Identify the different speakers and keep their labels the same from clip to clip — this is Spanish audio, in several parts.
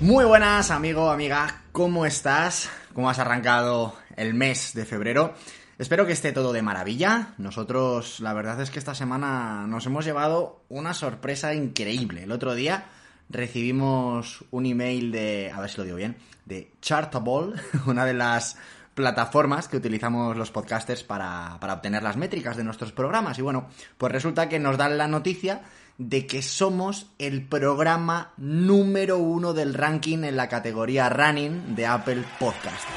Speaker 1: Muy buenas, amigo, amiga, ¿cómo estás? ¿Cómo has arrancado el mes de febrero? Espero que esté todo de maravilla. Nosotros, la verdad es que esta semana nos hemos llevado una sorpresa increíble. El otro día recibimos un email de, a ver si lo digo bien, de Chartable, una de las plataformas que utilizamos los podcasters para, para obtener las métricas de nuestros programas. Y bueno, pues resulta que nos dan la noticia de que somos el programa número uno del ranking en la categoría Running de Apple Podcast.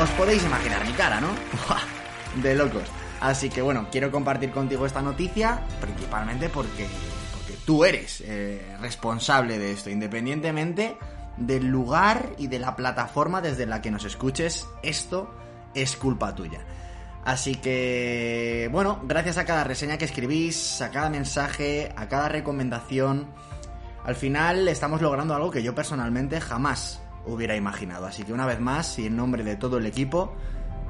Speaker 1: Os podéis imaginar mi cara, ¿no? De locos. Así que bueno, quiero compartir contigo esta noticia, principalmente porque, porque tú eres eh, responsable de esto, independientemente del lugar y de la plataforma desde la que nos escuches, esto es culpa tuya. Así que, bueno, gracias a cada reseña que escribís, a cada mensaje, a cada recomendación, al final estamos logrando algo que yo personalmente jamás hubiera imaginado. Así que una vez más, y en nombre de todo el equipo,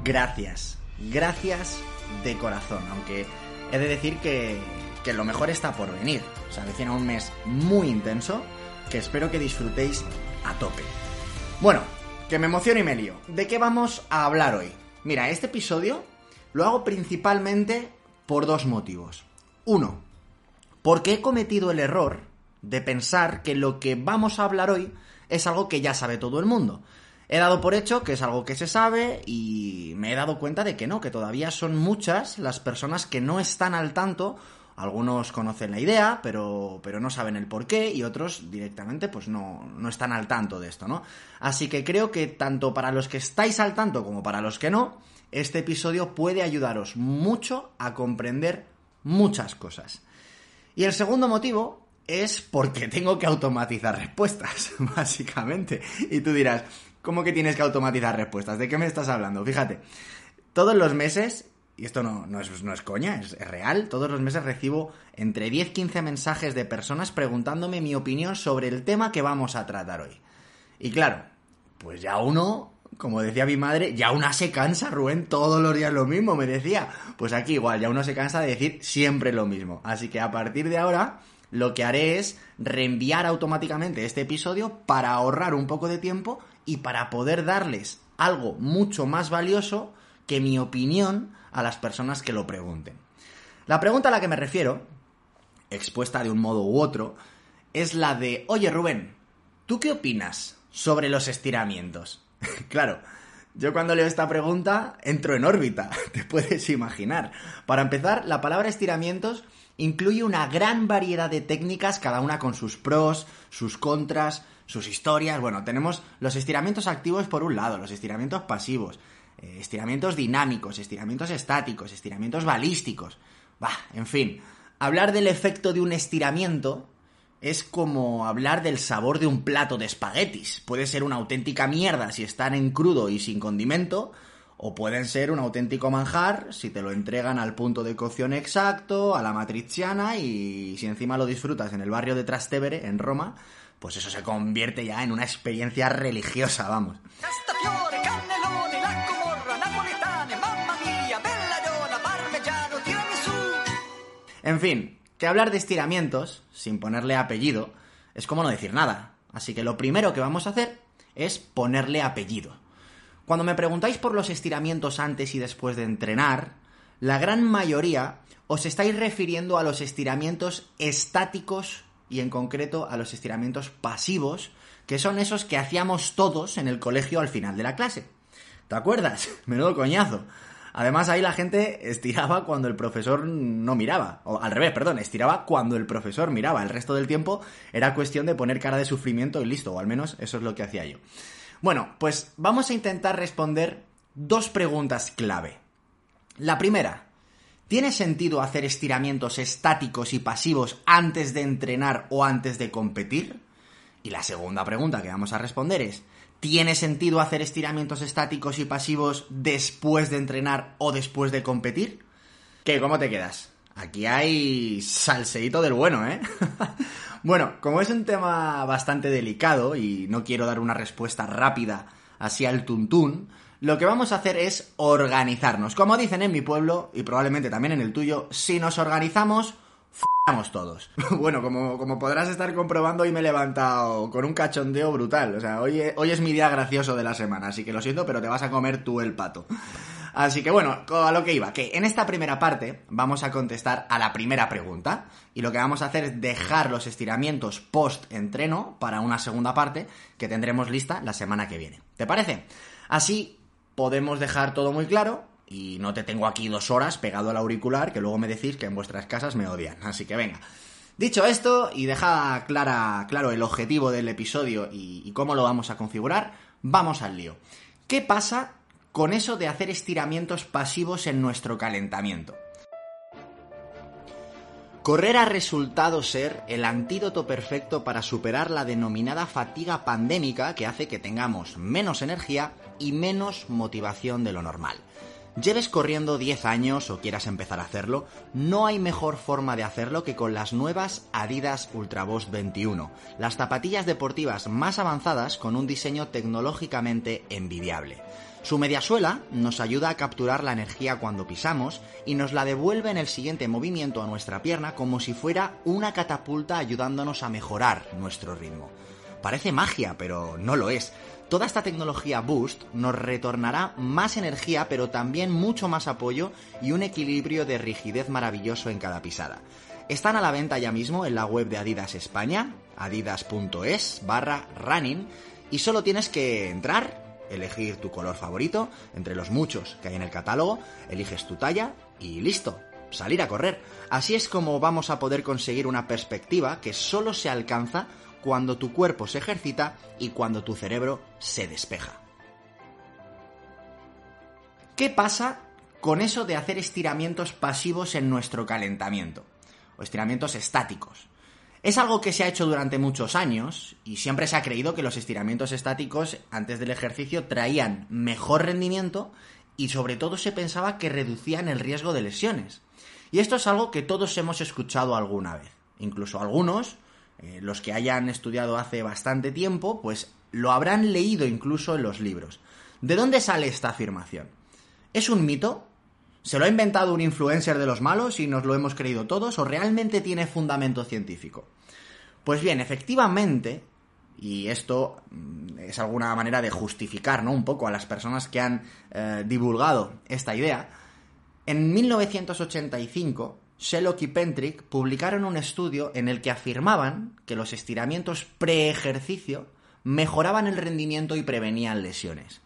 Speaker 1: gracias. Gracias de corazón. Aunque he de decir que, que lo mejor está por venir. O sea, avecina un mes muy intenso que espero que disfrutéis a tope. Bueno, que me emociono y me lío. ¿De qué vamos a hablar hoy? Mira, este episodio lo hago principalmente por dos motivos. Uno, porque he cometido el error de pensar que lo que vamos a hablar hoy es algo que ya sabe todo el mundo. He dado por hecho que es algo que se sabe y me he dado cuenta de que no, que todavía son muchas las personas que no están al tanto. Algunos conocen la idea, pero, pero no saben el por qué y otros directamente pues no, no están al tanto de esto, ¿no? Así que creo que tanto para los que estáis al tanto como para los que no, este episodio puede ayudaros mucho a comprender muchas cosas. Y el segundo motivo es porque tengo que automatizar respuestas, básicamente. Y tú dirás, ¿cómo que tienes que automatizar respuestas? ¿De qué me estás hablando? Fíjate, todos los meses, y esto no, es, coña, es, es real, todos los meses recibo entre 10-15 mensajes de personas preguntándome mi opinión sobre el tema que vamos a tratar hoy. Y claro, pues ya uno como decía mi madre, ya una se cansa, Rubén, todos los días lo mismo, me decía. Pues aquí igual, ya uno se cansa de decir siempre lo mismo. Así que a partir de ahora, lo que haré es reenviar automáticamente este episodio para ahorrar un poco de tiempo y para poder darles algo mucho más valioso que mi opinión a las personas que lo pregunten. La pregunta a la que me refiero, expuesta de un modo u otro, es la de, oye Rubén, ¿tú qué opinas sobre los estiramientos? claro, yo cuando leo esta pregunta entro en órbita, te puedes imaginar. Para empezar, la palabra estiramientos incluye una gran variedad de técnicas, cada una con sus pros, sus contras, sus historias. Bueno, tenemos los estiramientos activos por un lado, los estiramientos pasivos, eh, estiramientos dinámicos, estiramientos estáticos, estiramientos balísticos. Bah, en fin, hablar del efecto de un estiramiento es como hablar del sabor de un plato de espaguetis. Puede ser una auténtica mierda si están en crudo y sin condimento, o pueden ser un auténtico manjar si te lo entregan al punto de cocción exacto, a la matriciana, y si encima lo disfrutas en el barrio de Trastevere, en Roma, pues eso se convierte ya en una experiencia religiosa, vamos. En fin, que hablar de estiramientos, sin ponerle apellido, es como no decir nada. Así que lo primero que vamos a hacer es ponerle apellido. Cuando me preguntáis por los estiramientos antes y después de entrenar, la gran mayoría os estáis refiriendo a los estiramientos estáticos y en concreto a los estiramientos pasivos, que son esos que hacíamos todos en el colegio al final de la clase. ¿Te acuerdas? Menudo coñazo. Además, ahí la gente estiraba cuando el profesor no miraba. O al revés, perdón, estiraba cuando el profesor miraba. El resto del tiempo era cuestión de poner cara de sufrimiento y listo, o al menos eso es lo que hacía yo. Bueno, pues vamos a intentar responder dos preguntas clave. La primera, ¿tiene sentido hacer estiramientos estáticos y pasivos antes de entrenar o antes de competir? Y la segunda pregunta que vamos a responder es, ¿tiene sentido hacer estiramientos estáticos y pasivos después de entrenar o después de competir? ¿Qué? ¿Cómo te quedas? Aquí hay salseíto del bueno, ¿eh? bueno, como es un tema bastante delicado y no quiero dar una respuesta rápida así al tuntún, lo que vamos a hacer es organizarnos. Como dicen en mi pueblo, y probablemente también en el tuyo, si nos organizamos, f***amos todos. bueno, como, como podrás estar comprobando, hoy me he levantado con un cachondeo brutal. O sea, hoy, hoy es mi día gracioso de la semana, así que lo siento, pero te vas a comer tú el pato. Así que bueno, a lo que iba, que en esta primera parte vamos a contestar a la primera pregunta y lo que vamos a hacer es dejar los estiramientos post-entreno para una segunda parte que tendremos lista la semana que viene. ¿Te parece? Así podemos dejar todo muy claro y no te tengo aquí dos horas pegado al auricular que luego me decís que en vuestras casas me odian. Así que venga. Dicho esto y deja clara, claro el objetivo del episodio y, y cómo lo vamos a configurar, vamos al lío. ¿Qué pasa con eso de hacer estiramientos pasivos en nuestro calentamiento. Correr ha resultado ser el antídoto perfecto para superar la denominada fatiga pandémica que hace que tengamos menos energía y menos motivación de lo normal. Lleves corriendo 10 años o quieras empezar a hacerlo, no hay mejor forma de hacerlo que con las nuevas Adidas Ultraboost 21, las zapatillas deportivas más avanzadas con un diseño tecnológicamente envidiable. Su mediasuela nos ayuda a capturar la energía cuando pisamos y nos la devuelve en el siguiente movimiento a nuestra pierna como si fuera una catapulta ayudándonos a mejorar nuestro ritmo. Parece magia, pero no lo es. Toda esta tecnología Boost nos retornará más energía, pero también mucho más apoyo y un equilibrio de rigidez maravilloso en cada pisada. Están a la venta ya mismo en la web de Adidas España, adidas.es barra running, y solo tienes que entrar, elegir tu color favorito entre los muchos que hay en el catálogo, eliges tu talla y listo, salir a correr. Así es como vamos a poder conseguir una perspectiva que solo se alcanza cuando tu cuerpo se ejercita y cuando tu cerebro se despeja. ¿Qué pasa con eso de hacer estiramientos pasivos en nuestro calentamiento? O estiramientos estáticos. Es algo que se ha hecho durante muchos años y siempre se ha creído que los estiramientos estáticos antes del ejercicio traían mejor rendimiento y sobre todo se pensaba que reducían el riesgo de lesiones. Y esto es algo que todos hemos escuchado alguna vez. Incluso algunos, eh, los que hayan estudiado hace bastante tiempo, pues lo habrán leído incluso en los libros. ¿De dónde sale esta afirmación? ¿Es un mito? ¿Se lo ha inventado un influencer de los malos y nos lo hemos creído todos o realmente tiene fundamento científico? Pues bien, efectivamente, y esto mm, es alguna manera de justificar, ¿no? Un poco a las personas que han eh, divulgado esta idea. En 1985, Sherlock y Pentrick publicaron un estudio en el que afirmaban que los estiramientos pre-ejercicio mejoraban el rendimiento y prevenían lesiones.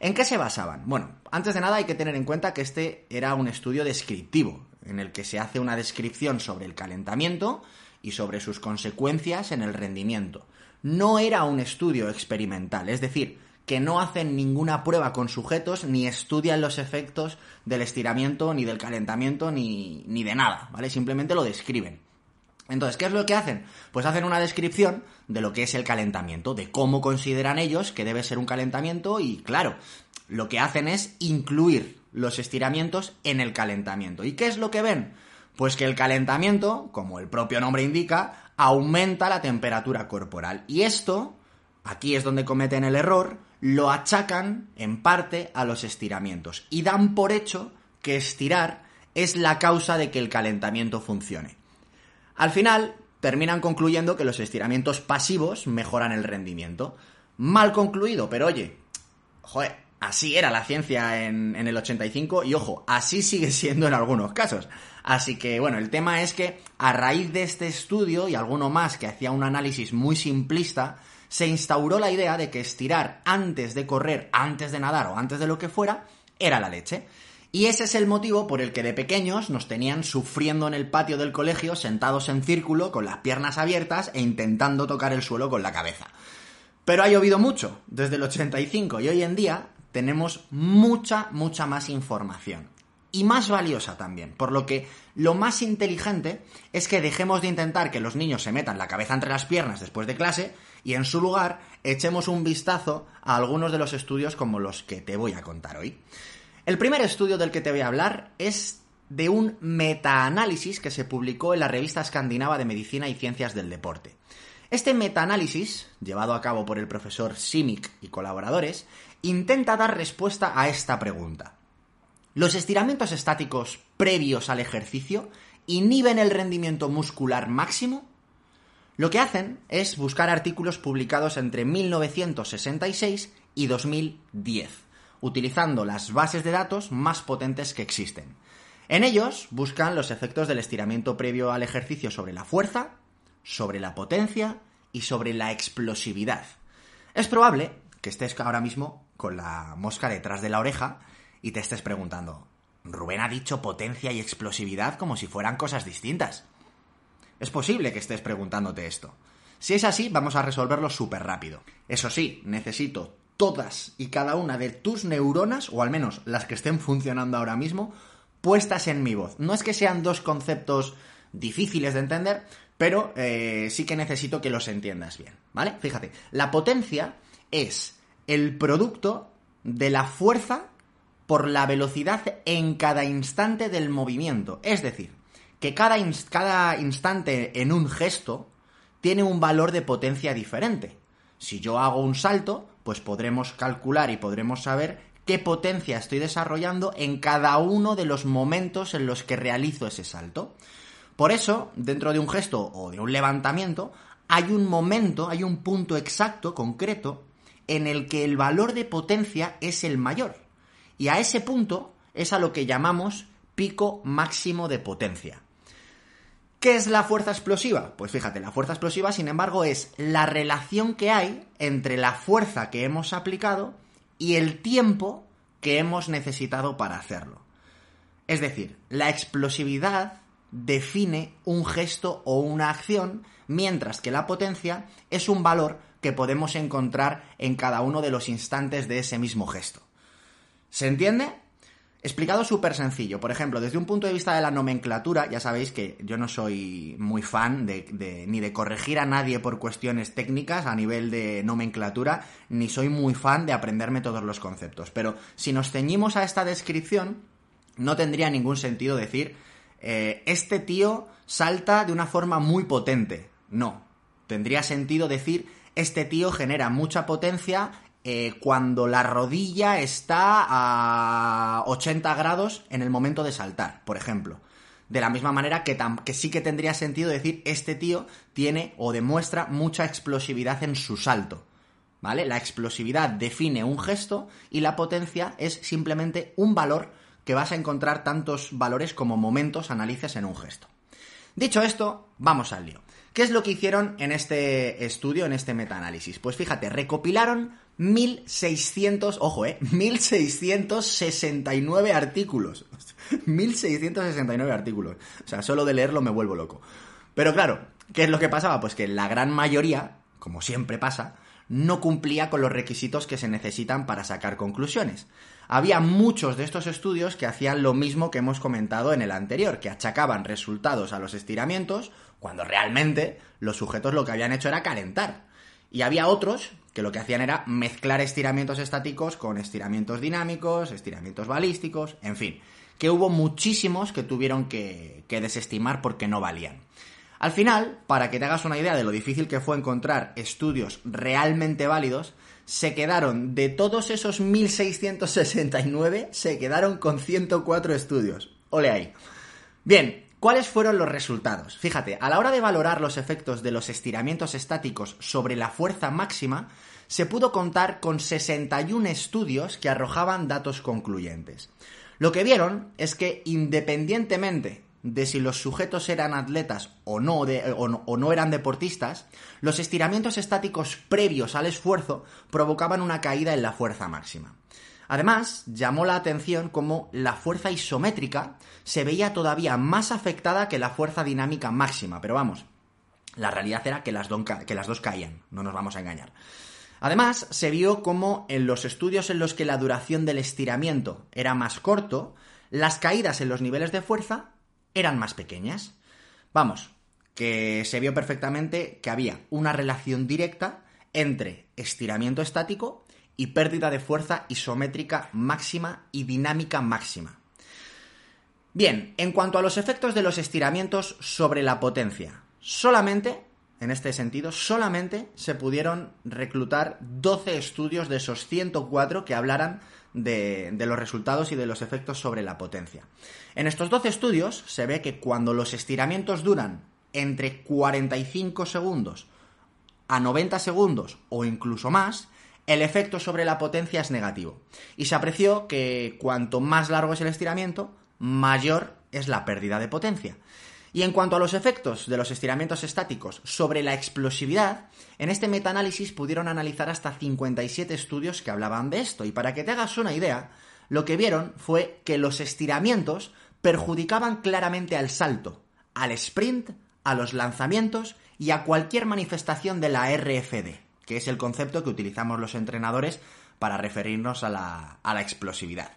Speaker 1: ¿En qué se basaban? Bueno, antes de nada hay que tener en cuenta que este era un estudio descriptivo, en el que se hace una descripción sobre el calentamiento y sobre sus consecuencias en el rendimiento. No era un estudio experimental, es decir, que no hacen ninguna prueba con sujetos ni estudian los efectos del estiramiento, ni del calentamiento, ni, ni de nada, ¿vale? Simplemente lo describen. Entonces, ¿qué es lo que hacen? Pues hacen una descripción de lo que es el calentamiento, de cómo consideran ellos que debe ser un calentamiento y, claro, lo que hacen es incluir los estiramientos en el calentamiento. ¿Y qué es lo que ven? Pues que el calentamiento, como el propio nombre indica, aumenta la temperatura corporal. Y esto, aquí es donde cometen el error, lo achacan en parte a los estiramientos y dan por hecho que estirar es la causa de que el calentamiento funcione. Al final, terminan concluyendo que los estiramientos pasivos mejoran el rendimiento. Mal concluido, pero oye, joder, así era la ciencia en, en, el 85 y ojo, así sigue siendo en algunos casos. Así que bueno, el tema es que a raíz de este estudio y alguno más que hacía un análisis muy simplista, se instauró la idea de que estirar antes de correr, antes de nadar o antes de lo que fuera, era la leche. Y ese es el motivo por el que de pequeños nos tenían sufriendo en el patio del colegio, sentados en círculo, con las piernas abiertas e intentando tocar el suelo con la cabeza. Pero ha llovido mucho desde el 85 y hoy en día tenemos mucha, mucha más información. y más valiosa también. Por lo que lo más inteligente es que dejemos de intentar que los niños se metan la cabeza entre las piernas después de clase y en su lugar echemos un vistazo a algunos de los estudios como los que te voy a contar hoy. El primer estudio del que te voy a hablar es de un metaanálisis que se publicó en la revista escandinava de Medicina y Ciencias del Deporte. Este metaanálisis, llevado a cabo por el profesor Simic y colaboradores, intenta dar respuesta a esta pregunta. ¿Los estiramientos estáticos previos al ejercicio inhiben el rendimiento muscular máximo? Lo que hacen es buscar artículos publicados entre 1966 y 2010, utilizando las bases de datos más potentes que existen. En ellos buscan los efectos del estiramiento previo al ejercicio sobre la fuerza, sobre la potencia y sobre la explosividad. Es probable que estés ahora mismo con la mosca detrás de la oreja y te estés preguntando, Rubén ha dicho potencia y explosividad como si fueran cosas distintas. Es posible que estés preguntándote esto. Si es así, vamos a resolverlo súper rápido. Eso sí, necesito todas y cada una de tus neuronas, o al menos las que estén funcionando ahora mismo, puestas en mi voz. No es que sean dos conceptos difíciles de entender, pero eh, sí que necesito que los entiendas bien, ¿vale? Fíjate, la potencia es el producto de la fuerza por la velocidad en cada instante del movimiento. Es decir, que cada, instante en un gesto tiene un valor de potencia diferente. Si yo hago un salto, pues podremos calcular y podremos saber qué potencia estoy desarrollando en cada uno de los momentos en los que realizo ese salto. Por eso, dentro de un gesto o de un levantamiento, hay un momento, hay un punto exacto, concreto, en el que el valor de potencia es el mayor. Y a ese punto es a lo que llamamos pico máximo de potencia. ¿Qué es la fuerza explosiva? Pues fíjate, la fuerza explosiva, sin embargo, es la relación que hay entre la fuerza que hemos aplicado y el tiempo que hemos necesitado para hacerlo. Es decir, la explosividad define un gesto o una acción, mientras que la potencia es un valor que podemos encontrar en cada uno de los instantes de ese mismo gesto. ¿Se entiende? Explicado súper sencillo. Por ejemplo, desde un punto de vista de la nomenclatura, ya sabéis que yo no soy muy fan de, ni de corregir a nadie por cuestiones técnicas a nivel de nomenclatura, ni soy muy fan de aprenderme todos los conceptos. Pero si nos ceñimos a esta descripción, no tendría ningún sentido decir eh, este tío salta de una forma muy potente. No. Tendría sentido decir este tío genera mucha potencia eh, cuando la rodilla está a 80 grados en el momento de saltar, por ejemplo. De la misma manera que, sí que tendría sentido decir este tío tiene o demuestra mucha explosividad en su salto. ¿Vale? La explosividad define un gesto y la potencia es simplemente un valor que vas a encontrar tantos valores como momentos analices en un gesto. Dicho esto, vamos al lío. ¿Qué es lo que hicieron en este estudio, en este metaanálisis? Pues fíjate, recopilaron 1600, ojo, eh, 1669 artículos. 1669 artículos. O sea, solo de leerlo me vuelvo loco. Pero claro, ¿qué es lo que pasaba? Pues que la gran mayoría, como siempre pasa, no cumplía con los requisitos que se necesitan para sacar conclusiones había muchos de estos estudios que hacían lo mismo que hemos comentado en el anterior, que achacaban resultados a los estiramientos, cuando realmente los sujetos lo que habían hecho era calentar. Y había otros que lo que hacían era mezclar estiramientos estáticos con estiramientos dinámicos, estiramientos balísticos, en fin, que hubo muchísimos que tuvieron que, que desestimar porque no valían. Al final, para que te hagas una idea de lo difícil que fue encontrar estudios realmente válidos, se quedaron, de todos esos 1669, se quedaron con 104 estudios. Ole ahí. Bien, ¿cuáles fueron los resultados? Fíjate, a la hora de valorar los efectos de los estiramientos estáticos sobre la fuerza máxima, se pudo contar con 61 estudios que arrojaban datos concluyentes. Lo que vieron es que independientemente de si los sujetos eran atletas o no, o no, eran deportistas, los estiramientos estáticos previos al esfuerzo provocaban una caída en la fuerza máxima. Además, llamó la atención cómo la fuerza isométrica se veía todavía más afectada que la fuerza dinámica máxima, pero vamos, la realidad era que las, dos caían, no nos vamos a engañar. Además, se vio como en los estudios en los que la duración del estiramiento era más corto, las caídas en los niveles de fuerza eran más pequeñas. Vamos, que se vio perfectamente que había una relación directa entre estiramiento estático y pérdida de fuerza isométrica máxima y dinámica máxima. Bien, en cuanto a los efectos de los estiramientos sobre la potencia, solamente, en este sentido, solamente se pudieron reclutar 12 estudios de esos 104 que hablaran de, los resultados y de los efectos sobre la potencia. En estos 12 estudios se ve que cuando los estiramientos duran entre 45 segundos a 90 segundos o incluso más, el efecto sobre la potencia es negativo. Y se apreció que cuanto más largo es el estiramiento, mayor es la pérdida de potencia. Y en cuanto a los efectos de los estiramientos estáticos sobre la explosividad, en este metaanálisis pudieron analizar hasta 57 estudios que hablaban de esto. Y para que te hagas una idea, lo que vieron fue que los estiramientos perjudicaban claramente al salto, al sprint, a los lanzamientos y a cualquier manifestación de la RFD, que es el concepto que utilizamos los entrenadores para referirnos a la, a la explosividad.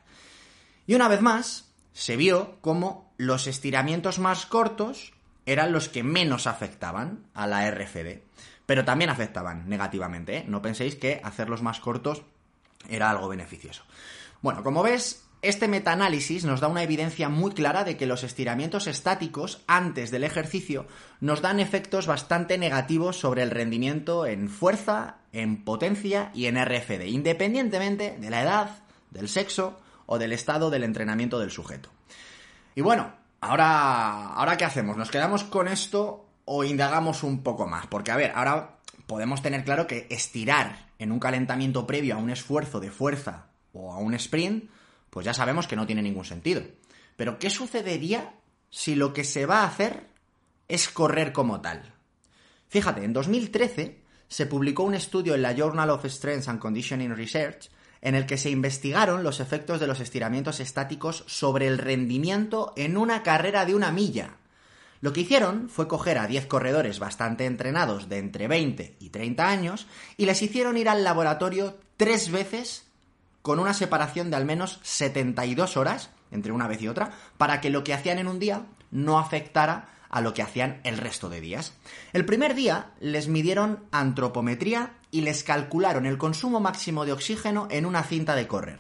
Speaker 1: Y una vez más, se vio como los estiramientos más cortos eran los que menos afectaban a la RFD. Pero también afectaban negativamente, ¿eh? No penséis que hacerlos más cortos era algo beneficioso. Bueno, como ves, este metaanálisis nos da una evidencia muy clara de que los estiramientos estáticos antes del ejercicio nos dan efectos bastante negativos sobre el rendimiento en fuerza, en potencia y en RFD, independientemente de la edad, del sexo o del estado del entrenamiento del sujeto. Y bueno, ahora, ahora ¿qué hacemos? ¿Nos quedamos con esto o indagamos un poco más? Porque, a ver, ahora podemos tener claro que estirar en un calentamiento previo a un esfuerzo de fuerza o a un sprint, pues ya sabemos que no tiene ningún sentido. Pero, ¿qué sucedería si lo que se va a hacer es correr como tal? Fíjate, en 2013 se publicó un estudio en la Journal of Strength and Conditioning Research en el que se investigaron los efectos de los estiramientos estáticos sobre el rendimiento en una carrera de una milla. Lo que hicieron fue coger a 10 corredores bastante entrenados de entre 20 y 30 años y les hicieron ir al laboratorio tres veces con una separación de al menos 72 horas entre una vez y otra para que lo que hacían en un día no afectara a lo que hacían el resto de días. El primer día les midieron antropometría y les calcularon el consumo máximo de oxígeno en una cinta de correr.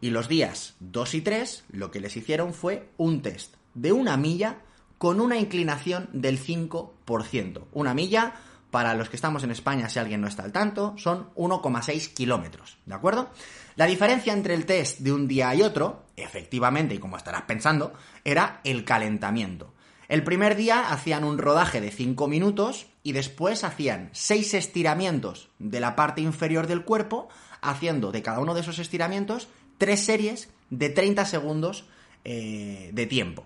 Speaker 1: Y los días 2 y 3 lo que les hicieron fue un test de una milla con una inclinación del 5%. Una milla, para los que estamos en España, si alguien no está al tanto, son 1,6 kilómetros, ¿de acuerdo? La diferencia entre el test de un día y otro, efectivamente, y como estarás pensando, era el calentamiento. El primer día hacían un rodaje de 5 minutos y después hacían 6 estiramientos de la parte inferior del cuerpo, haciendo de cada uno de esos estiramientos 3 series de 30 segundos eh, de tiempo.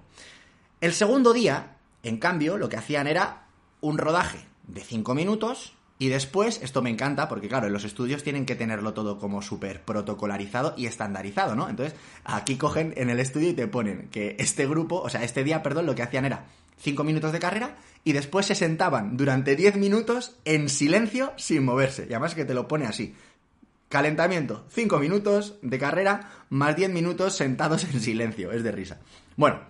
Speaker 1: El segundo día, en cambio, lo que hacían era un rodaje de 5 minutos y después, esto me encanta porque claro, en los estudios tienen que tenerlo todo como súper protocolarizado y estandarizado, ¿no? Entonces, aquí cogen en el estudio y te ponen que este grupo, o sea, este día, perdón, lo que hacían era 5 minutos de carrera y después se sentaban durante 10 minutos en silencio sin moverse. Y además que te lo pone así. Calentamiento, 5 minutos de carrera más 10 minutos sentados en silencio. Es de risa. Bueno,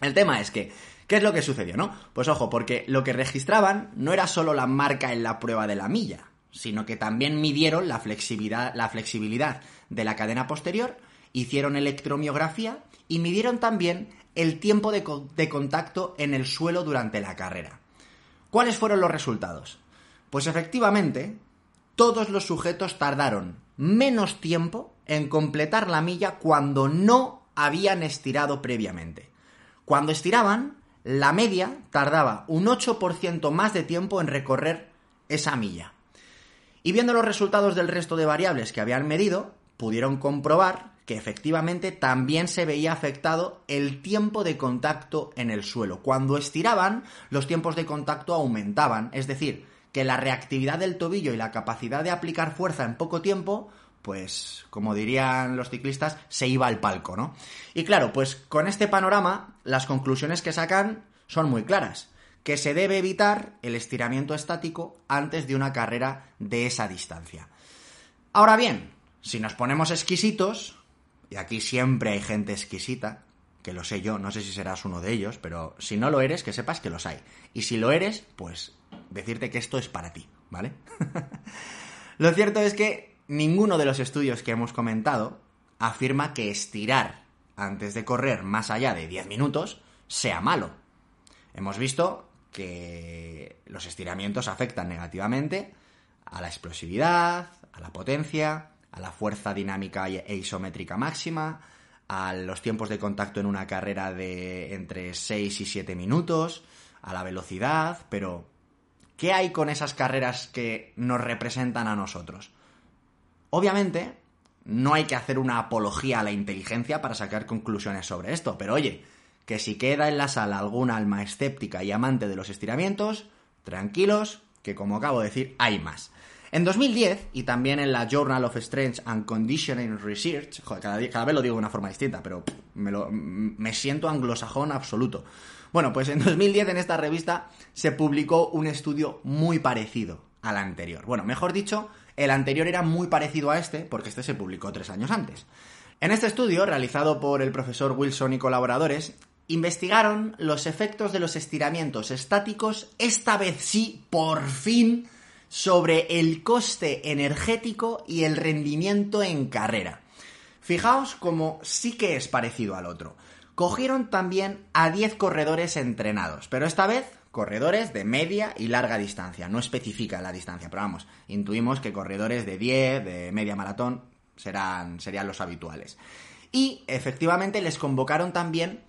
Speaker 1: el tema es que ¿Qué es lo que sucedió, no? Pues ojo, porque lo que registraban no era solo la marca en la prueba de la milla, sino que también midieron la flexibilidad, la flexibilidad de la cadena posterior, hicieron electromiografía y midieron también el tiempo de, de contacto en el suelo durante la carrera. ¿Cuáles fueron los resultados? Pues efectivamente, todos los sujetos tardaron menos tiempo en completar la milla cuando no habían estirado previamente. Cuando estiraban, la media tardaba un 8% más de tiempo en recorrer esa milla. Y viendo los resultados del resto de variables que habían medido, pudieron comprobar que efectivamente también se veía afectado el tiempo de contacto en el suelo. Cuando estiraban, los tiempos de contacto aumentaban, es decir, que la reactividad del tobillo y la capacidad de aplicar fuerza en poco tiempo pues, como dirían los ciclistas, se iba al palco, ¿no? Y claro, pues con este panorama, las conclusiones que sacan son muy claras. Que se debe evitar el estiramiento estático antes de una carrera de esa distancia. Ahora bien, si nos ponemos exquisitos, y aquí siempre hay gente exquisita, que lo sé yo, no sé si serás uno de ellos, pero si no lo eres, que sepas que los hay. Y si lo eres, pues decirte que esto es para ti, ¿vale? lo cierto es que ninguno de los estudios que hemos comentado afirma que estirar antes de correr más allá de 10 minutos sea malo. Hemos visto que los estiramientos afectan negativamente a la explosividad, a la potencia, a la fuerza dinámica e isométrica máxima, a los tiempos de contacto en una carrera de entre 6 y 7 minutos, a la velocidad, pero ¿qué hay con esas carreras que nos representan a nosotros? Obviamente, no hay que hacer una apología a la inteligencia para sacar conclusiones sobre esto, pero oye, que si queda en la sala alguna alma escéptica y amante de los estiramientos, tranquilos, que como acabo de decir, hay más. En 2010, y también en la Journal of Strange and Conditioning Research, joder, cada, vez lo digo de una forma distinta, pero me, me siento anglosajón absoluto. Bueno, pues en 2010 en esta revista se publicó un estudio muy parecido al anterior. Bueno, mejor dicho, el anterior era muy parecido a este, porque este se publicó tres años antes. En este estudio, realizado por el profesor Wilson y colaboradores, investigaron los efectos de los estiramientos estáticos, esta vez sí, por fin, sobre el coste energético y el rendimiento en carrera. Fijaos como sí que es parecido al otro. Cogieron también a 10 corredores entrenados, pero esta vez corredores de media y larga distancia. No especifica la distancia, pero vamos, intuimos que corredores de 10, de media maratón, serán, serían los habituales. Y efectivamente les convocaron también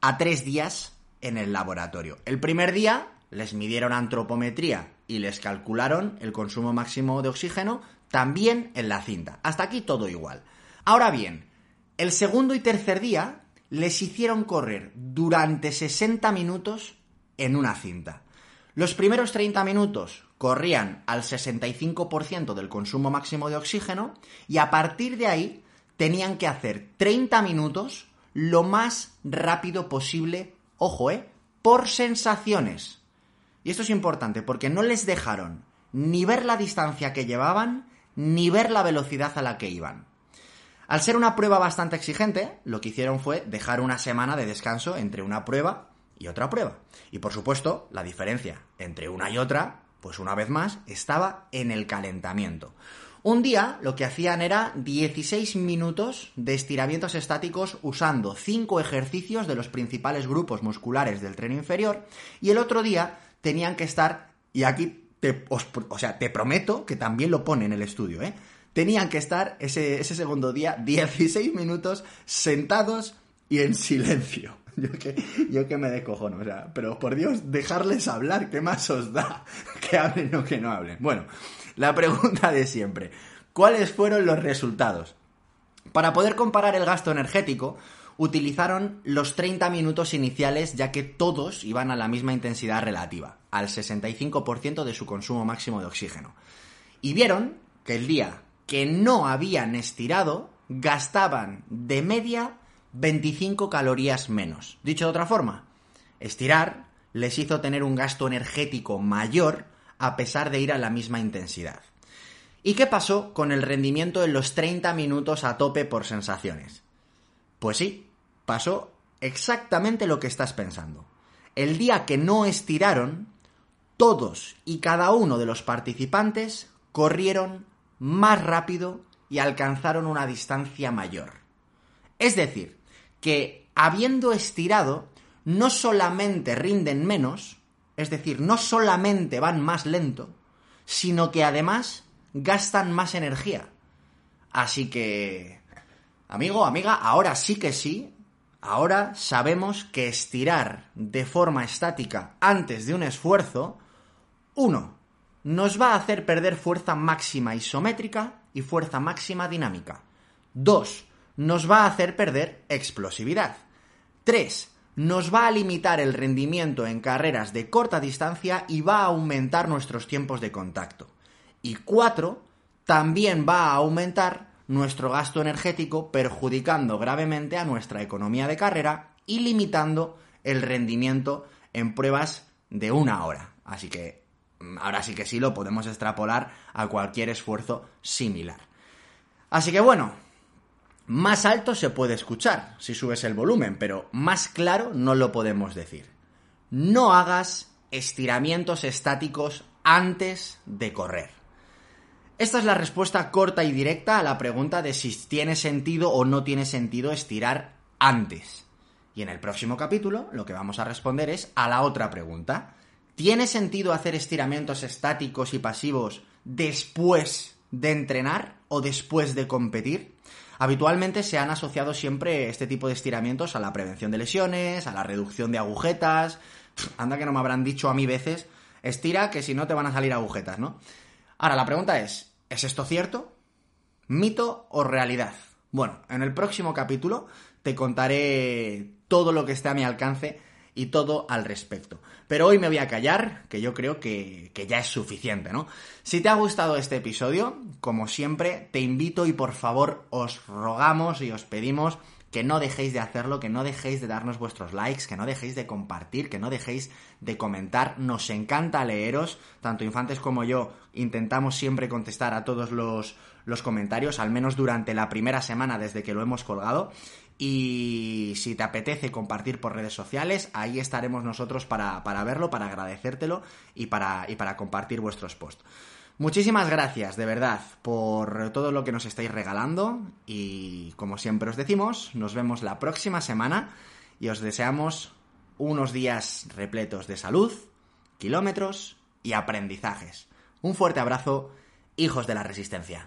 Speaker 1: a tres días en el laboratorio. El primer día les midieron antropometría y les calcularon el consumo máximo de oxígeno también en la cinta. Hasta aquí todo igual. Ahora bien, el segundo y tercer día les hicieron correr durante 60 minutos en una cinta. Los primeros 30 minutos corrían al 65% del consumo máximo de oxígeno y a partir de ahí tenían que hacer 30 minutos lo más rápido posible, ojo, eh, por sensaciones. Y esto es importante porque no les dejaron ni ver la distancia que llevaban, ni ver la velocidad a la que iban. Al ser una prueba bastante exigente, lo que hicieron fue dejar una semana de descanso entre una prueba y otra prueba. Y por supuesto, la diferencia entre una y otra, pues una vez más, estaba en el calentamiento. Un día lo que hacían era 16 minutos de estiramientos estáticos usando 5 ejercicios de los principales grupos musculares del tren inferior y el otro día tenían que estar, y aquí te, o sea, te prometo que también lo pone en el estudio, ¿eh? Tenían que estar ese, ese segundo día 16 minutos sentados y en silencio. Yo que, yo me descojono, o sea, pero por Dios, dejarles hablar, ¿qué más os da? Que hablen o que no hablen. Bueno, la pregunta de siempre. ¿Cuáles fueron los resultados? Para poder comparar el gasto energético, utilizaron los 30 minutos iniciales ya que todos iban a la misma intensidad relativa, al 65% de su consumo máximo de oxígeno. Y vieron que el día que no habían estirado, gastaban de media 25 calorías menos. Dicho de otra forma, estirar les hizo tener un gasto energético mayor a pesar de ir a la misma intensidad. ¿Y qué pasó con el rendimiento en los 30 minutos a tope por sensaciones? Pues sí, pasó exactamente lo que estás pensando. El día que no estiraron, todos y cada uno de los participantes corrieron más rápido y alcanzaron una distancia mayor. Es decir, que habiendo estirado, no solamente rinden menos, es decir, no solamente van más lento, sino que además gastan más energía. Así que, amigo, amiga, ahora sí que sí, Ahora sabemos que estirar de forma estática antes de un esfuerzo, uno, nos va a hacer perder fuerza máxima isométrica y fuerza máxima dinámica. Dos, nos va a hacer perder explosividad. Tres, nos va a limitar el rendimiento en carreras de corta distancia y va a aumentar nuestros tiempos de contacto. Y cuatro, también va a aumentar nuestro gasto energético, perjudicando gravemente a nuestra economía de carrera y limitando el rendimiento en pruebas de una hora. Así que mm, ahora sí que sí lo podemos extrapolar a cualquier esfuerzo similar. Así que bueno, Más alto se puede escuchar si subes el volumen, pero más claro no lo podemos decir. No hagas estiramientos estáticos antes de correr. Esta es la respuesta corta y directa a la pregunta de si tiene sentido o no tiene sentido estirar antes. Y en el próximo capítulo lo que vamos a responder es a la otra pregunta. ¿Tiene sentido hacer estiramientos estáticos y pasivos después de entrenar o después de competir? Habitualmente se han asociado siempre este tipo de estiramientos a la prevención de lesiones, a la reducción de agujetas. Anda que no me habrán dicho a mí veces, estira que si no te van a salir agujetas, ¿no? Ahora, la pregunta es, ¿es esto cierto? ¿Mito o realidad? Bueno, en el próximo capítulo te contaré todo lo que esté a mi alcance y todo al respecto. Pero hoy me voy a callar, que yo creo que, que, ya es suficiente, ¿no? Si te ha gustado este episodio, como siempre, te invito y por favor os rogamos y os pedimos que no dejéis de hacerlo, que no dejéis de darnos vuestros likes, que no dejéis de compartir, que no dejéis de comentar. Nos encanta leeros, tanto infantes como yo intentamos siempre contestar a todos los, los comentarios, al menos durante la primera semana desde que lo hemos colgado. Y si te apetece compartir por redes sociales, ahí estaremos nosotros para, para verlo, para agradecértelo y para, y para compartir vuestros posts. Muchísimas gracias, de verdad, por todo lo que nos estáis regalando y como siempre os decimos, nos vemos la próxima semana y os deseamos unos días repletos de salud, kilómetros y aprendizajes. Un fuerte abrazo, hijos de la resistencia.